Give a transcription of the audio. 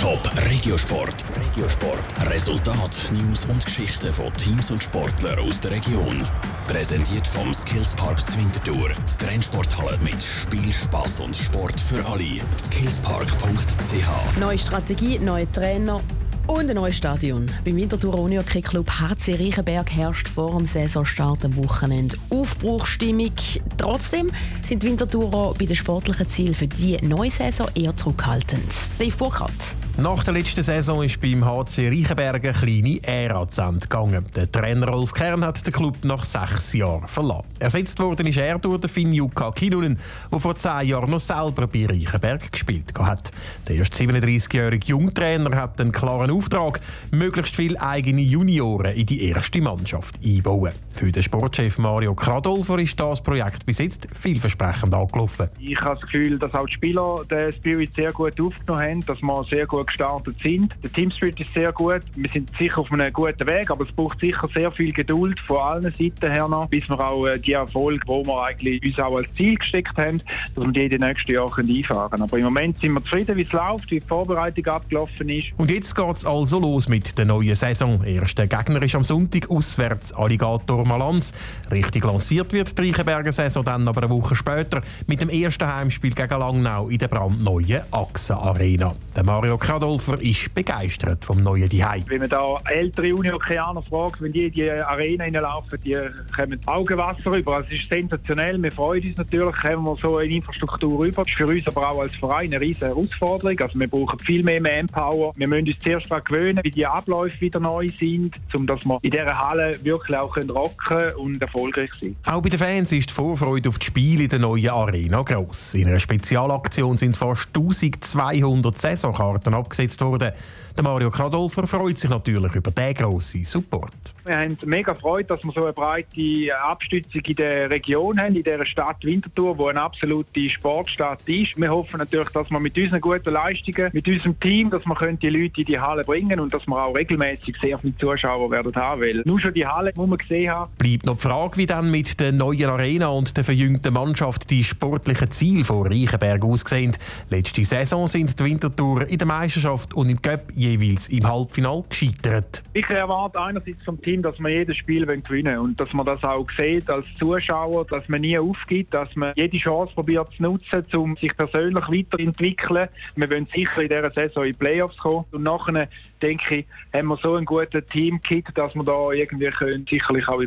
Top Regiosport. Regiosport. Resultat, News und Geschichten von Teams und Sportlern aus der Region. Präsentiert vom Skillspark Zwintertour. Die Trennsporthalle mit Spiel, Spaß und Sport für alle. Skillspark.ch. Neue Strategie, neue Trainer und ein neues Stadion. Beim Winterthur Unihockey Club HC Reichenberg herrscht vor dem Saisonstart am Wochenende Aufbruchstimmung. Trotzdem sind die Winterthurer bei den sportlichen Zielen für die neue Saison eher zurückhaltend. Steve Burkhardt. Nach der letzten Saison ist beim HC Reichenberg eine kleine Ära zu Ende gegangen. Der Trainer Rolf Kern hat den Club nach sechs Jahren verlassen. Ersetzt worden ist er durch den Finn Jukka Kinunen, der vor zehn Jahren noch selber bei Reichenberg gespielt hat. Der erst 37-jährige Jungtrainer hat einen klaren Auftrag, möglichst viele eigene Junioren in die erste Mannschaft einbauen. Für den Sportchef Mario Kradolfer ist das Projekt bis jetzt vielversprechend angelaufen. Ich habe das Gefühl, dass auch die Spieler den Spirit sehr gut aufgenommen haben, dass wir sehr gut gestartet sind. Der Teamspirit ist sehr gut. Wir sind sicher auf einem guten Weg, aber es braucht sicher sehr viel Geduld von allen Seiten her noch, bis wir auch äh, die Erfolge, die wir eigentlich uns auch als Ziel gesteckt haben, dass wir die in den nächsten Jahren einfahren können. Aber im Moment sind wir zufrieden, wie es läuft, wie die Vorbereitung abgelaufen ist. Und jetzt geht es also los mit der neuen Saison. Erster Gegner ist am Sonntag auswärts Alligator Malanz. Richtig lanciert wird die Reichenberger Saison dann aber eine Woche später mit dem ersten Heimspiel gegen Langnau in der brandneuen Achse Arena. Der Mario Adolfer ist begeistert vom neuen Dihei. Wenn man da ältere Uniokeaner fragt, wenn die in die Arena reinlaufen, die kommen Augenwasser rüber. Also es ist sensationell. Wir freuen uns natürlich, kommen wir so eine Infrastruktur rüber. Das ist für uns aber auch als Verein eine riesige Herausforderung. Also wir brauchen viel mehr Manpower. Wir müssen uns zuerst daran gewöhnen, wie die Abläufe wieder neu sind, um dass wir in dieser Halle wirklich auch rocken und erfolgreich sein Auch bei den Fans ist die Vorfreude auf das Spiel in der neuen Arena gross. In einer Spezialaktion sind fast 1200 Saisonkarten ab abgesetzt worden. Der Mario Kradolfer freut sich natürlich über diesen grossen Support. Wir haben mega Freude, dass wir so eine breite Abstützung in der Region haben, in dieser Stadt Winterthur, wo eine absolute Sportstadt ist. Wir hoffen natürlich, dass wir mit unseren guten Leistungen, mit unserem Team, dass wir die Leute in die Halle bringen und dass wir auch regelmäßig sehr viele Zuschauer werden haben. Weil nur schon die Halle, die wir gesehen haben. Bleibt noch die Frage, wie dann mit der neuen Arena und der verjüngten Mannschaft die sportlichen Ziele von Reichenberg aussehen. Letzte Saison sind die Winterthur in der Meisterschaft und im Cup jeweils im Halbfinale gescheitert. Ich erwarte einerseits vom Team, dass wir jedes Spiel gewinnen wollen und dass man das auch sieht als Zuschauer, dass man nie aufgibt, dass man jede Chance probiert zu nutzen, um sich persönlich weiterzuentwickeln. Wir wollen sicher in dieser Saison in die Playoffs kommen und nachher, denke ich, haben wir so einen guten Teamkit, dass wir da irgendwie können, sicherlich auch